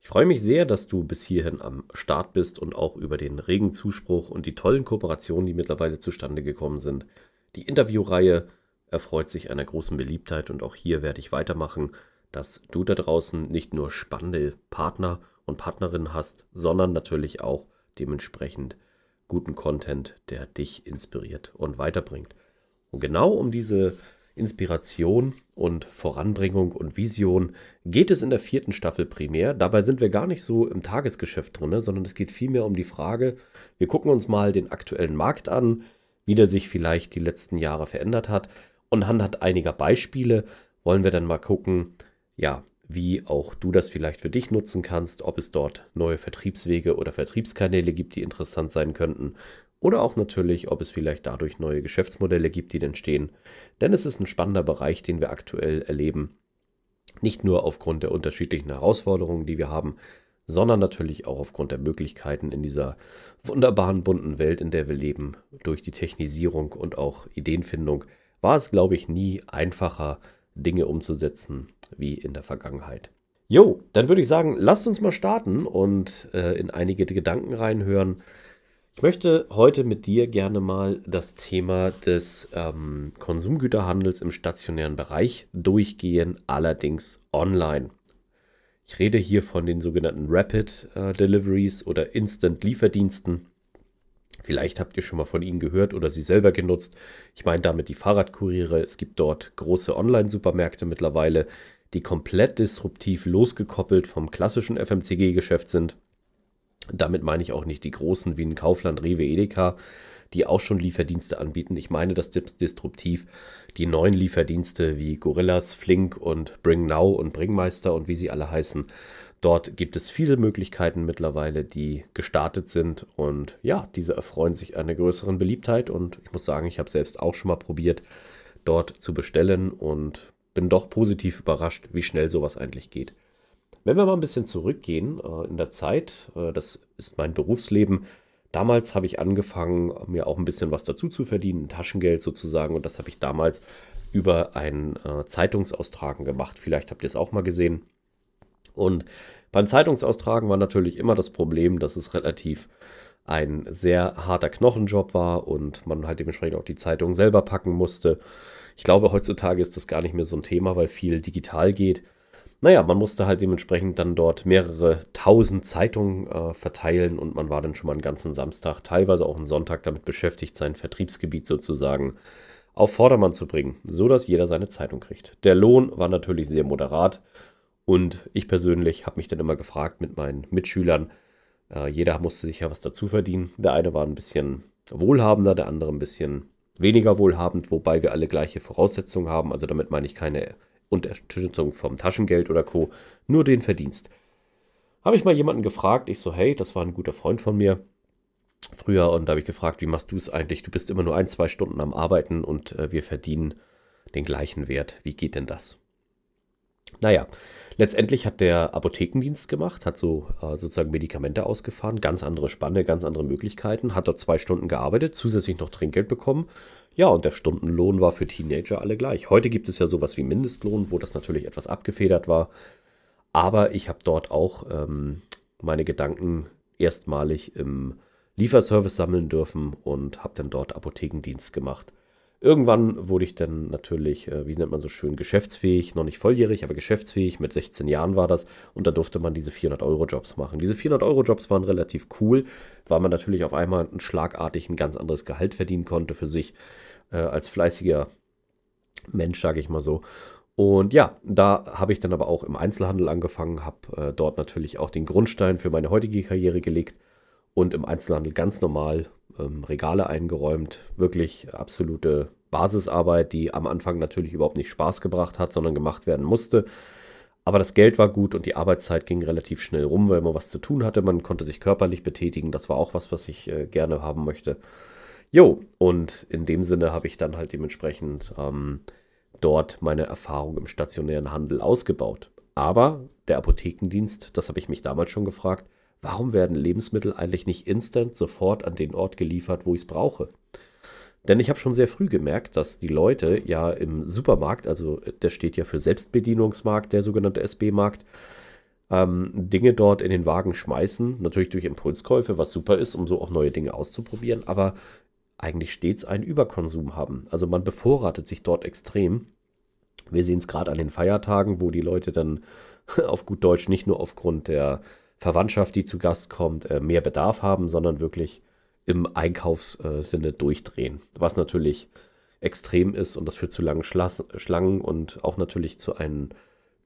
Ich freue mich sehr, dass du bis hierhin am Start bist und auch über den regen Zuspruch und die tollen Kooperationen, die mittlerweile zustande gekommen sind. Die Interviewreihe erfreut sich einer großen Beliebtheit und auch hier werde ich weitermachen, dass du da draußen nicht nur spannende Partner und Partnerinnen hast, sondern natürlich auch dementsprechend guten Content, der dich inspiriert und weiterbringt. Und genau um diese Inspiration und Voranbringung und Vision geht es in der vierten Staffel primär. Dabei sind wir gar nicht so im Tagesgeschäft drin, sondern es geht vielmehr um die Frage, wir gucken uns mal den aktuellen Markt an, wie der sich vielleicht die letzten Jahre verändert hat. Und anhand einiger Beispiele wollen wir dann mal gucken, ja, wie auch du das vielleicht für dich nutzen kannst, ob es dort neue Vertriebswege oder Vertriebskanäle gibt, die interessant sein könnten oder auch natürlich, ob es vielleicht dadurch neue Geschäftsmodelle gibt, die entstehen. Denn es ist ein spannender Bereich, den wir aktuell erleben. Nicht nur aufgrund der unterschiedlichen Herausforderungen, die wir haben, sondern natürlich auch aufgrund der Möglichkeiten in dieser wunderbaren bunten Welt, in der wir leben. Durch die Technisierung und auch Ideenfindung war es, glaube ich, nie einfacher, Dinge umzusetzen wie in der Vergangenheit. Jo, dann würde ich sagen, lasst uns mal starten und äh, in einige Gedanken reinhören, ich möchte heute mit dir gerne mal das Thema des ähm, Konsumgüterhandels im stationären Bereich durchgehen, allerdings online. Ich rede hier von den sogenannten Rapid äh, Deliveries oder Instant Lieferdiensten. Vielleicht habt ihr schon mal von ihnen gehört oder sie selber genutzt. Ich meine damit die Fahrradkuriere. Es gibt dort große Online-Supermärkte mittlerweile, die komplett disruptiv losgekoppelt vom klassischen FMCG-Geschäft sind. Damit meine ich auch nicht die großen wie ein Kaufland, Rewe, Edeka, die auch schon Lieferdienste anbieten. Ich meine das disruptiv die neuen Lieferdienste wie Gorillas, Flink und Bring Now und Bringmeister und wie sie alle heißen. Dort gibt es viele Möglichkeiten mittlerweile, die gestartet sind und ja, diese erfreuen sich einer größeren Beliebtheit und ich muss sagen, ich habe selbst auch schon mal probiert, dort zu bestellen und bin doch positiv überrascht, wie schnell sowas eigentlich geht. Wenn wir mal ein bisschen zurückgehen äh, in der Zeit, äh, das ist mein Berufsleben. Damals habe ich angefangen, mir auch ein bisschen was dazu zu verdienen, Taschengeld sozusagen. Und das habe ich damals über ein äh, Zeitungsaustragen gemacht. Vielleicht habt ihr es auch mal gesehen. Und beim Zeitungsaustragen war natürlich immer das Problem, dass es relativ ein sehr harter Knochenjob war und man halt dementsprechend auch die Zeitung selber packen musste. Ich glaube, heutzutage ist das gar nicht mehr so ein Thema, weil viel digital geht. Naja, man musste halt dementsprechend dann dort mehrere tausend Zeitungen äh, verteilen und man war dann schon mal einen ganzen Samstag, teilweise auch einen Sonntag damit beschäftigt, sein Vertriebsgebiet sozusagen auf Vordermann zu bringen, so dass jeder seine Zeitung kriegt. Der Lohn war natürlich sehr moderat und ich persönlich habe mich dann immer gefragt mit meinen Mitschülern, äh, jeder musste sich ja was dazu verdienen. Der eine war ein bisschen wohlhabender, der andere ein bisschen weniger wohlhabend, wobei wir alle gleiche Voraussetzungen haben. Also damit meine ich keine Unterstützung vom Taschengeld oder Co. Nur den Verdienst. Habe ich mal jemanden gefragt, ich so, hey, das war ein guter Freund von mir früher und da habe ich gefragt, wie machst du es eigentlich? Du bist immer nur ein, zwei Stunden am Arbeiten und äh, wir verdienen den gleichen Wert. Wie geht denn das? Naja, letztendlich hat der Apothekendienst gemacht, hat so äh, sozusagen Medikamente ausgefahren, ganz andere Spanne, ganz andere Möglichkeiten, hat dort zwei Stunden gearbeitet, zusätzlich noch Trinkgeld bekommen. Ja, und der Stundenlohn war für Teenager alle gleich. Heute gibt es ja sowas wie Mindestlohn, wo das natürlich etwas abgefedert war. Aber ich habe dort auch ähm, meine Gedanken erstmalig im Lieferservice sammeln dürfen und habe dann dort Apothekendienst gemacht. Irgendwann wurde ich dann natürlich, äh, wie nennt man so schön, geschäftsfähig, noch nicht volljährig, aber geschäftsfähig. Mit 16 Jahren war das und da durfte man diese 400-Euro-Jobs machen. Diese 400-Euro-Jobs waren relativ cool, weil man natürlich auf einmal ein schlagartig ein ganz anderes Gehalt verdienen konnte für sich äh, als fleißiger Mensch, sage ich mal so. Und ja, da habe ich dann aber auch im Einzelhandel angefangen, habe äh, dort natürlich auch den Grundstein für meine heutige Karriere gelegt und im Einzelhandel ganz normal ähm, Regale eingeräumt. Wirklich absolute Basisarbeit, die am Anfang natürlich überhaupt nicht Spaß gebracht hat, sondern gemacht werden musste. Aber das Geld war gut und die Arbeitszeit ging relativ schnell rum, weil man was zu tun hatte. Man konnte sich körperlich betätigen. Das war auch was, was ich äh, gerne haben möchte. Jo, und in dem Sinne habe ich dann halt dementsprechend ähm, dort meine Erfahrung im stationären Handel ausgebaut. Aber der Apothekendienst, das habe ich mich damals schon gefragt, warum werden Lebensmittel eigentlich nicht instant sofort an den Ort geliefert, wo ich es brauche? Denn ich habe schon sehr früh gemerkt, dass die Leute ja im Supermarkt, also der steht ja für Selbstbedienungsmarkt, der sogenannte SB-Markt, ähm, Dinge dort in den Wagen schmeißen, natürlich durch Impulskäufe, was super ist, um so auch neue Dinge auszuprobieren, aber eigentlich stets einen Überkonsum haben. Also man bevorratet sich dort extrem. Wir sehen es gerade an den Feiertagen, wo die Leute dann auf gut Deutsch nicht nur aufgrund der Verwandtschaft, die zu Gast kommt, äh, mehr Bedarf haben, sondern wirklich im Einkaufssinne durchdrehen. Was natürlich extrem ist und das führt zu langen Schlangen und auch natürlich zu einem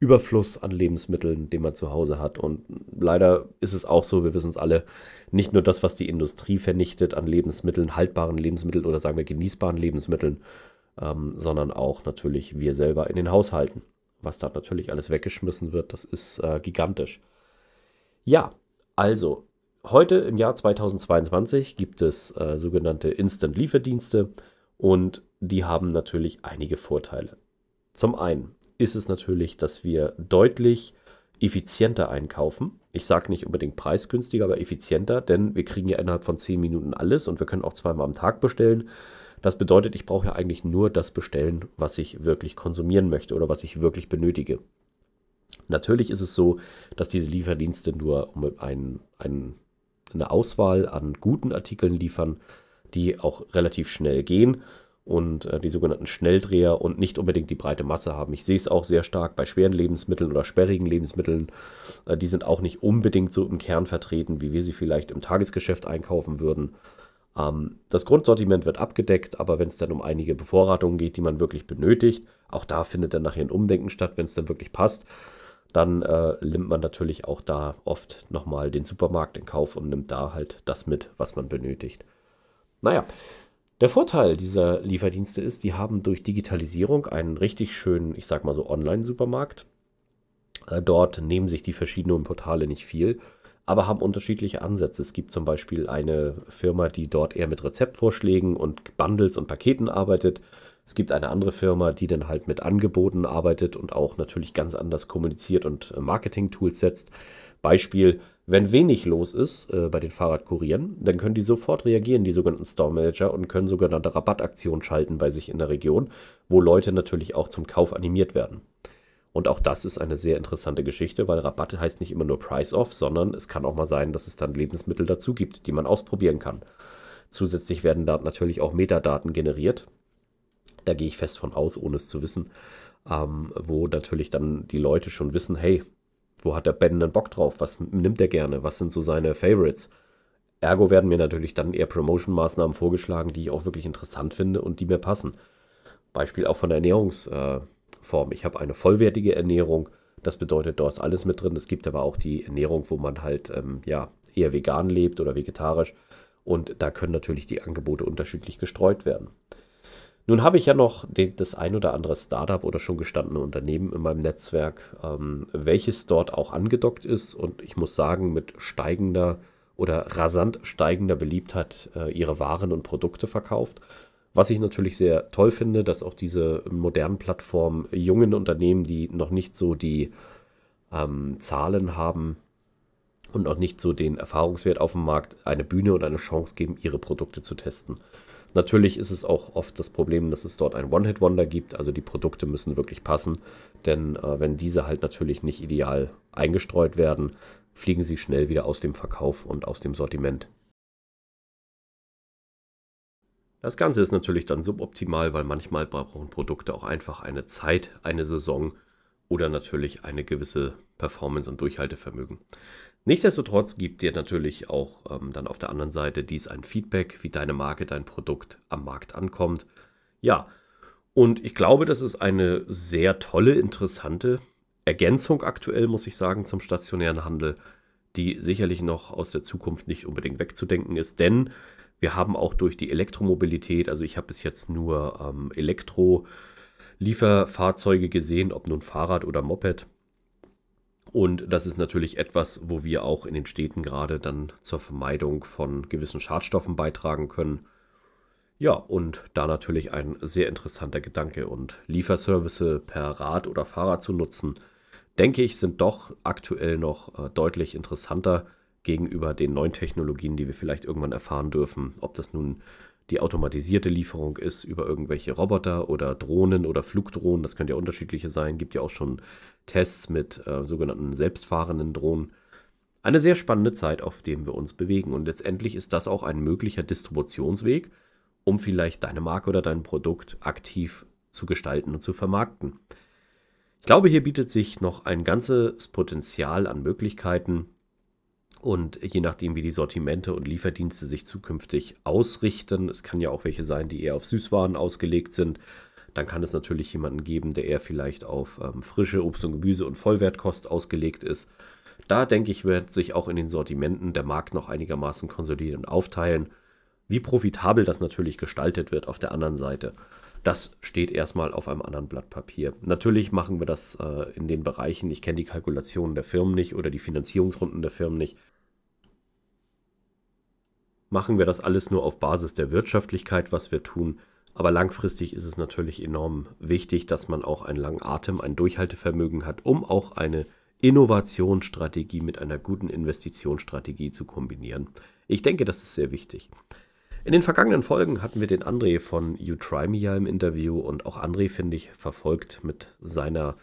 Überfluss an Lebensmitteln, den man zu Hause hat. Und leider ist es auch so, wir wissen es alle, nicht nur das, was die Industrie vernichtet an Lebensmitteln, haltbaren Lebensmitteln oder sagen wir genießbaren Lebensmitteln, ähm, sondern auch natürlich wir selber in den Haushalten. Was da natürlich alles weggeschmissen wird, das ist äh, gigantisch. Ja, also heute im Jahr 2022 gibt es äh, sogenannte Instant-Lieferdienste und die haben natürlich einige Vorteile. Zum einen ist es natürlich, dass wir deutlich effizienter einkaufen. Ich sage nicht unbedingt preisgünstiger, aber effizienter, denn wir kriegen ja innerhalb von 10 Minuten alles und wir können auch zweimal am Tag bestellen. Das bedeutet, ich brauche ja eigentlich nur das bestellen, was ich wirklich konsumieren möchte oder was ich wirklich benötige. Natürlich ist es so, dass diese Lieferdienste nur um ein, ein, eine Auswahl an guten Artikeln liefern, die auch relativ schnell gehen und äh, die sogenannten Schnelldreher und nicht unbedingt die breite Masse haben. Ich sehe es auch sehr stark bei schweren Lebensmitteln oder sperrigen Lebensmitteln. Äh, die sind auch nicht unbedingt so im Kern vertreten, wie wir sie vielleicht im Tagesgeschäft einkaufen würden. Ähm, das Grundsortiment wird abgedeckt, aber wenn es dann um einige Bevorratungen geht, die man wirklich benötigt, auch da findet dann nachher ein Umdenken statt, wenn es dann wirklich passt. Dann äh, nimmt man natürlich auch da oft nochmal den Supermarkt in Kauf und nimmt da halt das mit, was man benötigt. Naja, der Vorteil dieser Lieferdienste ist, die haben durch Digitalisierung einen richtig schönen, ich sag mal so, Online-Supermarkt. Äh, dort nehmen sich die verschiedenen Portale nicht viel, aber haben unterschiedliche Ansätze. Es gibt zum Beispiel eine Firma, die dort eher mit Rezeptvorschlägen und Bundles und Paketen arbeitet. Es gibt eine andere Firma, die dann halt mit Angeboten arbeitet und auch natürlich ganz anders kommuniziert und äh, Marketing-Tools setzt. Beispiel, wenn wenig los ist äh, bei den Fahrradkurieren, dann können die sofort reagieren, die sogenannten Store Manager, und können sogenannte Rabattaktionen schalten bei sich in der Region, wo Leute natürlich auch zum Kauf animiert werden. Und auch das ist eine sehr interessante Geschichte, weil Rabatte heißt nicht immer nur Price Off, sondern es kann auch mal sein, dass es dann Lebensmittel dazu gibt, die man ausprobieren kann. Zusätzlich werden da natürlich auch Metadaten generiert. Da gehe ich fest von aus, ohne es zu wissen, ähm, wo natürlich dann die Leute schon wissen, hey, wo hat der Ben denn Bock drauf? Was nimmt er gerne? Was sind so seine Favorites? Ergo werden mir natürlich dann eher Promotion-Maßnahmen vorgeschlagen, die ich auch wirklich interessant finde und die mir passen. Beispiel auch von der Ernährungsform. Ich habe eine vollwertige Ernährung. Das bedeutet, da ist alles mit drin. Es gibt aber auch die Ernährung, wo man halt ähm, ja, eher vegan lebt oder vegetarisch. Und da können natürlich die Angebote unterschiedlich gestreut werden. Nun habe ich ja noch den, das ein oder andere Startup oder schon gestandene Unternehmen in meinem Netzwerk, ähm, welches dort auch angedockt ist und ich muss sagen, mit steigender oder rasant steigender Beliebtheit äh, ihre Waren und Produkte verkauft. Was ich natürlich sehr toll finde, dass auch diese modernen Plattformen jungen Unternehmen, die noch nicht so die ähm, Zahlen haben und noch nicht so den Erfahrungswert auf dem Markt, eine Bühne und eine Chance geben, ihre Produkte zu testen. Natürlich ist es auch oft das Problem, dass es dort ein One-Hit-Wonder gibt. Also die Produkte müssen wirklich passen. Denn äh, wenn diese halt natürlich nicht ideal eingestreut werden, fliegen sie schnell wieder aus dem Verkauf und aus dem Sortiment. Das Ganze ist natürlich dann suboptimal, weil manchmal brauchen Produkte auch einfach eine Zeit, eine Saison oder natürlich eine gewisse Performance und Durchhaltevermögen. Nichtsdestotrotz gibt dir natürlich auch ähm, dann auf der anderen Seite dies ein Feedback, wie deine Marke, dein Produkt am Markt ankommt. Ja, und ich glaube, das ist eine sehr tolle, interessante Ergänzung aktuell, muss ich sagen, zum stationären Handel, die sicherlich noch aus der Zukunft nicht unbedingt wegzudenken ist, denn wir haben auch durch die Elektromobilität, also ich habe bis jetzt nur ähm, Elektro-Lieferfahrzeuge gesehen, ob nun Fahrrad oder Moped, Und das ist natürlich etwas, wo wir auch in den Städten gerade dann zur Vermeidung von gewissen Schadstoffen beitragen können. Ja, und da natürlich ein sehr interessanter Gedanke. Und Lieferservice per Rad oder Fahrrad zu nutzen, denke ich, sind doch aktuell noch äh, deutlich interessanter gegenüber den neuen Technologien, die wir vielleicht irgendwann erfahren dürfen. Ob das nun die automatisierte Lieferung ist über irgendwelche Roboter oder Drohnen oder Flugdrohnen, das könnte ja unterschiedliche sein. Gibt ja auch schon Tests mit äh, sogenannten selbstfahrenden Drohnen. Eine sehr spannende Zeit, auf dem wir uns bewegen. Und letztendlich ist das auch ein möglicher Distributionsweg, um vielleicht deine Marke oder dein Produkt aktiv zu gestalten und zu vermarkten. Ich glaube, hier bietet sich noch ein ganzes Potenzial an Möglichkeiten, und je nachdem, wie die Sortimente und Lieferdienste sich zukünftig ausrichten, es kann ja auch welche sein, die eher auf Süßwaren ausgelegt sind, dann kann es natürlich jemanden geben, der eher vielleicht auf ähm, frische Obst und Gemüse und Vollwertkost ausgelegt ist. Da denke ich, wird sich auch in den Sortimenten der Markt noch einigermaßen konsolidieren und aufteilen. Wie profitabel das natürlich gestaltet wird auf der anderen Seite, das steht erstmal auf einem anderen Blatt Papier. Natürlich machen wir das äh, in den Bereichen, ich kenne die Kalkulationen der Firmen nicht oder die Finanzierungsrunden der Firmen nicht machen wir das alles nur auf Basis der Wirtschaftlichkeit, was wir tun. Aber langfristig ist es natürlich enorm wichtig, dass man auch einen langen Atem, ein Durchhaltevermögen hat, um auch eine Innovationsstrategie mit einer guten Investitionsstrategie zu kombinieren. Ich denke, das ist sehr wichtig. In den vergangenen Folgen hatten wir den André von You Try Me ja im Interview und auch André, finde ich, verfolgt mit seiner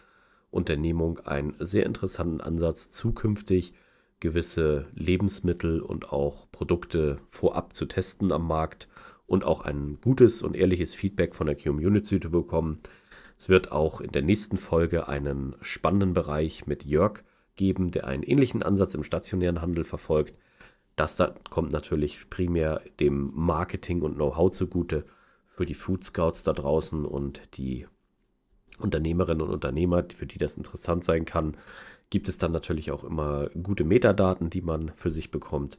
Unternehmung einen sehr interessanten Ansatz, zukünftig gewisse Lebensmittel und auch Produkte vorab zu testen am Markt und auch ein gutes und ehrliches Feedback von der Community zu bekommen. Es wird auch in der nächsten Folge einen spannenden Bereich mit Jörg geben, der einen ähnlichen Ansatz im stationären Handel verfolgt. Das da kommt natürlich primär dem Marketing und Know-how zugute für die Food Scouts da draußen und die Unternehmerinnen und Unternehmer, für die das interessant sein kann gibt es dann natürlich auch immer gute Metadaten, die man für sich bekommt.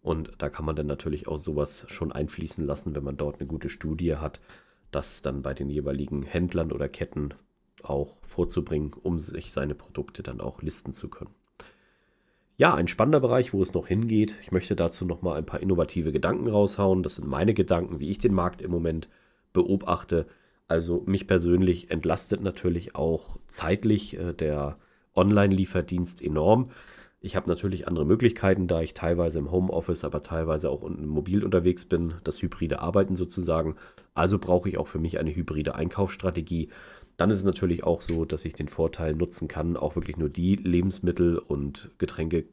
Und da kann man dann natürlich auch sowas schon einfließen lassen, wenn man dort eine gute Studie hat, das dann bei den jeweiligen Händlern oder Ketten auch vorzubringen, um sich seine Produkte dann auch listen zu können. Ja, ein spannender Bereich, wo es noch hingeht. Ich möchte dazu noch mal ein paar innovative Gedanken raushauen. Das sind meine Gedanken, wie ich den Markt im Moment beobachte. Also mich persönlich entlastet natürlich auch zeitlich äh, der Online-Lieferdienst enorm. Ich habe natürlich andere Möglichkeiten, da ich teilweise im Homeoffice, aber teilweise auch mobil unterwegs bin, das hybride Arbeiten sozusagen. Also brauche ich auch für mich eine hybride Einkaufsstrategie. Dann ist es natürlich auch so, dass ich den Vorteil nutzen kann, auch wirklich nur die Lebensmittel und Getränke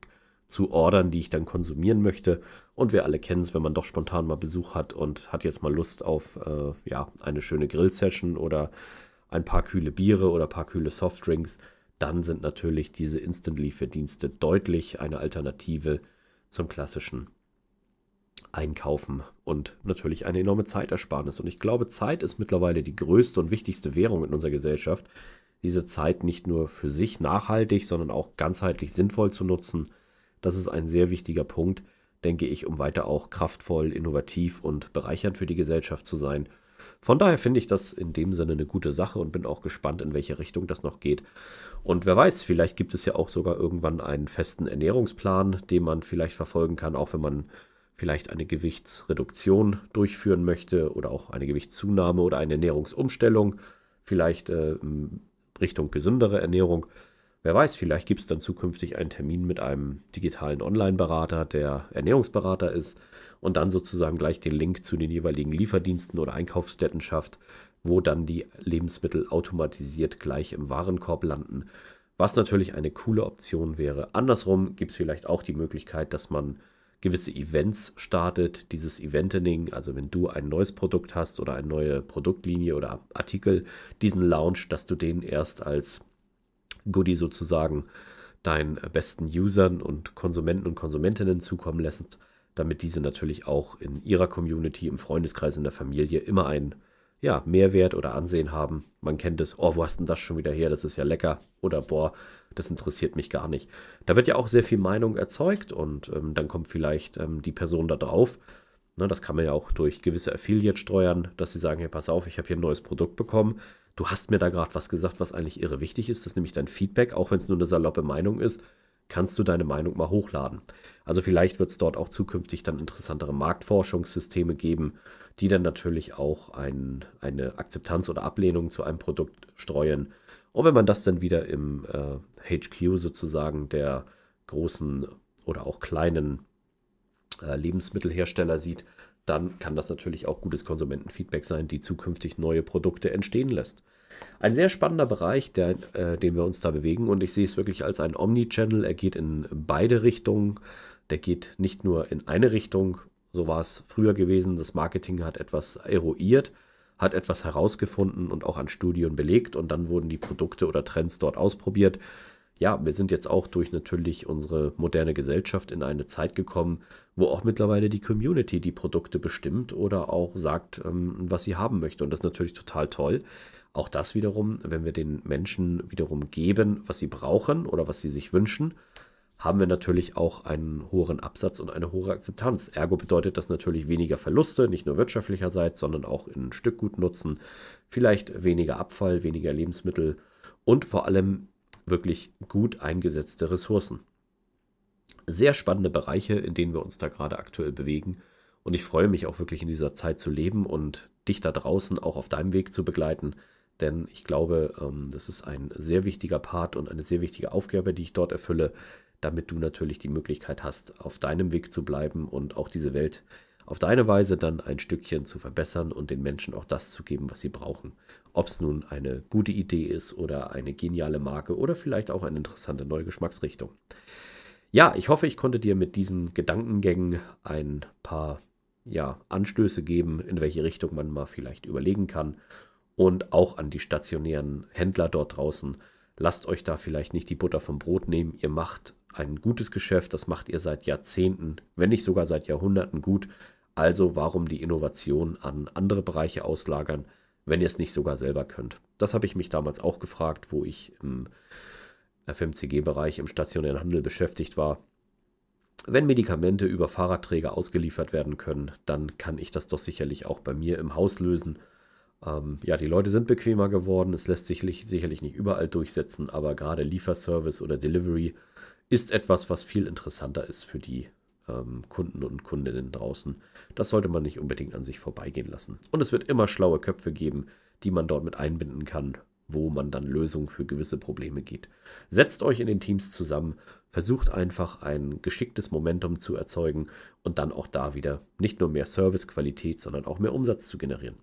zu ordern, die ich dann konsumieren möchte. Und wir alle kennen es, wenn man doch spontan mal Besuch hat und hat jetzt mal Lust auf äh, ja, eine schöne Grill-Session oder ein paar kühle Biere oder ein paar kühle Softdrinks dann sind natürlich diese Instant-Lieferdienste deutlich eine Alternative zum klassischen Einkaufen und natürlich eine enorme Zeitersparnis. Und ich glaube, Zeit ist mittlerweile die größte und wichtigste Währung in unserer Gesellschaft. Diese Zeit nicht nur für sich nachhaltig, sondern auch ganzheitlich sinnvoll zu nutzen. Das ist ein sehr wichtiger Punkt, denke ich, um weiter auch kraftvoll, innovativ und bereichernd für die Gesellschaft zu sein von daher finde ich das in dem Sinne eine gute Sache und bin auch gespannt, in welche Richtung das noch geht. Und wer weiß, vielleicht gibt es ja auch sogar irgendwann einen festen Ernährungsplan, den man vielleicht verfolgen kann, auch wenn man vielleicht eine Gewichtsreduktion durchführen möchte oder auch eine Gewichtszunahme oder eine Ernährungsumstellung, vielleicht äh, Richtung gesündere Ernährung. Wer weiß, vielleicht gibt es dann zukünftig einen Termin mit einem digitalen Online-Berater, der Ernährungsberater ist und dann sozusagen gleich den Link zu den jeweiligen Lieferdiensten oder Einkaufsstätten schafft, wo dann die Lebensmittel automatisiert gleich im Warenkorb landen. Was natürlich eine coole Option wäre. Andersrum gibt es vielleicht auch die Möglichkeit, dass man gewisse Events startet, dieses Eventening, also wenn du ein neues Produkt hast oder eine neue Produktlinie oder Artikel, diesen Launch, dass du den erst als Goodie sozusagen deinen besten Usern und Konsumenten und Konsumentinnen zukommen lässt, damit diese natürlich auch in ihrer Community, im Freundeskreis, in der Familie immer einen ja, Mehrwert oder Ansehen haben. Man kennt es, oh, wo hast denn das schon wieder her? Das ist ja lecker. Oder boah, das interessiert mich gar nicht. Da wird ja auch sehr viel Meinung erzeugt und ähm, dann kommt vielleicht ähm, die Person da drauf. Ne, das kann man ja auch durch gewisse Affiliate steuern, dass sie sagen, hey, pass auf, ich habe hier ein neues Produkt bekommen. Du hast mir da gerade was gesagt, was eigentlich irre wichtig ist, das ist nämlich dein Feedback, auch wenn es nur eine saloppe Meinung ist, kannst du deine Meinung mal hochladen. Also vielleicht wird es dort auch zukünftig dann interessantere Marktforschungssysteme geben, die dann natürlich auch ein, eine Akzeptanz oder Ablehnung zu einem Produkt streuen. Und wenn man das dann wieder im äh, HQ sozusagen der großen oder auch kleinen äh, Lebensmittelhersteller sieht, dann kann das natürlich auch gutes Konsumentenfeedback sein, die zukünftig neue Produkte entstehen lässt. Ein sehr spannender Bereich, der, äh, den wir uns da bewegen und ich sehe es wirklich als ein Omni-Channel. Er geht in beide Richtungen. Der geht nicht nur in eine Richtung, so war es früher gewesen. Das Marketing hat etwas eruiert, hat etwas herausgefunden und auch an Studien belegt und dann wurden die Produkte oder Trends dort ausprobiert ja, wir sind jetzt auch durch natürlich unsere moderne Gesellschaft in eine Zeit gekommen, wo auch mittlerweile die Community die Produkte bestimmt oder auch sagt, ähm, was sie haben möchte. Und das ist natürlich total toll. Auch das wiederum, wenn wir den Menschen wiederum geben, was sie brauchen oder was sie sich wünschen, haben wir natürlich auch einen hohen Absatz und eine hohe Akzeptanz. Ergo bedeutet das natürlich weniger Verluste, nicht nur wirtschaftlicherseits, sondern auch in Stückgutnutzen, vielleicht weniger Abfall, weniger Lebensmittel und vor allem wirklich gut eingesetzte Ressourcen. Sehr spannende Bereiche, in denen wir uns da gerade aktuell bewegen. Und ich freue mich auch wirklich in dieser Zeit zu leben und dich da draußen auch auf deinem Weg zu begleiten. Denn ich glaube, ähm, das ist ein sehr wichtiger Part und eine sehr wichtige Aufgabe, die ich dort erfülle, damit du natürlich die Möglichkeit hast, auf deinem Weg zu bleiben und auch diese Welt auf deine Weise dann ein Stückchen zu verbessern und den Menschen auch das zu geben, was sie brauchen. Ob es nun eine gute Idee ist oder eine geniale Marke oder vielleicht auch eine interessante neue Geschmacksrichtung. Ja, ich hoffe, ich konnte dir mit diesen Gedankengängen ein paar ja, Anstöße geben, in welche Richtung man mal vielleicht überlegen kann. Und auch an die stationären Händler dort draußen. Lasst euch da vielleicht nicht die Butter vom Brot nehmen. Ihr macht ein gutes Geschäft, das macht ihr seit Jahrzehnten, wenn nicht sogar seit Jahrhunderten gut. Also warum die Innovation an andere Bereiche auslagern, wenn ihr es nicht sogar selber könnt? Das habe ich mich damals auch gefragt, wo ich im FMCG-Bereich im stationären Handel beschäftigt war. Wenn Medikamente über Fahrradträger ausgeliefert werden können, dann kann ich das doch sicherlich auch bei mir im Haus lösen. Ähm, ja, die Leute sind bequemer geworden, es lässt sich sicherlich nicht überall durchsetzen, aber gerade Lieferservice oder Delivery ist etwas, was viel interessanter ist für die ähm, Kunden und Kundinnen draußen. Das sollte man nicht unbedingt an sich vorbeigehen lassen. Und es wird immer schlaue Köpfe geben, die man dort mit einbinden kann, wo man dann Lösungen für gewisse Probleme geht. Setzt euch in den Teams zusammen, versucht einfach ein geschicktes Momentum zu erzeugen und dann auch da wieder nicht nur mehr Servicequalität, sondern auch mehr Umsatz zu generieren.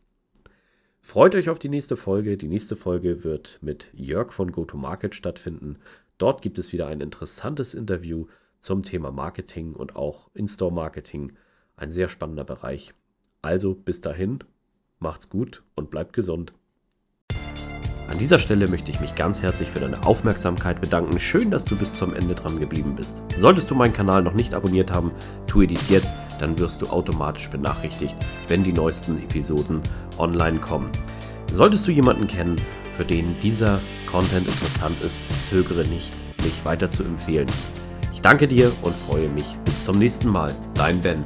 Freut euch auf die nächste Folge. Die nächste Folge wird mit Jörg von GoToMarket stattfinden. Dort gibt es wieder ein interessantes Interview zum Thema Marketing und auch In-Store-Marketing. Ein sehr spannender Bereich. Also bis dahin, macht's gut und bleibt gesund. An dieser Stelle möchte ich mich ganz herzlich für deine Aufmerksamkeit bedanken. Schön, dass du bis zum Ende dran geblieben bist. Solltest du meinen Kanal noch nicht abonniert haben, tue dies jetzt, dann wirst du automatisch benachrichtigt, wenn die neuesten Episoden online kommen. Solltest du jemanden kennen, für den dieser Content interessant ist, zögere nicht, mich weiter zu empfehlen. Danke dir und freue mich. Bis zum nächsten Mal. Dein Ben.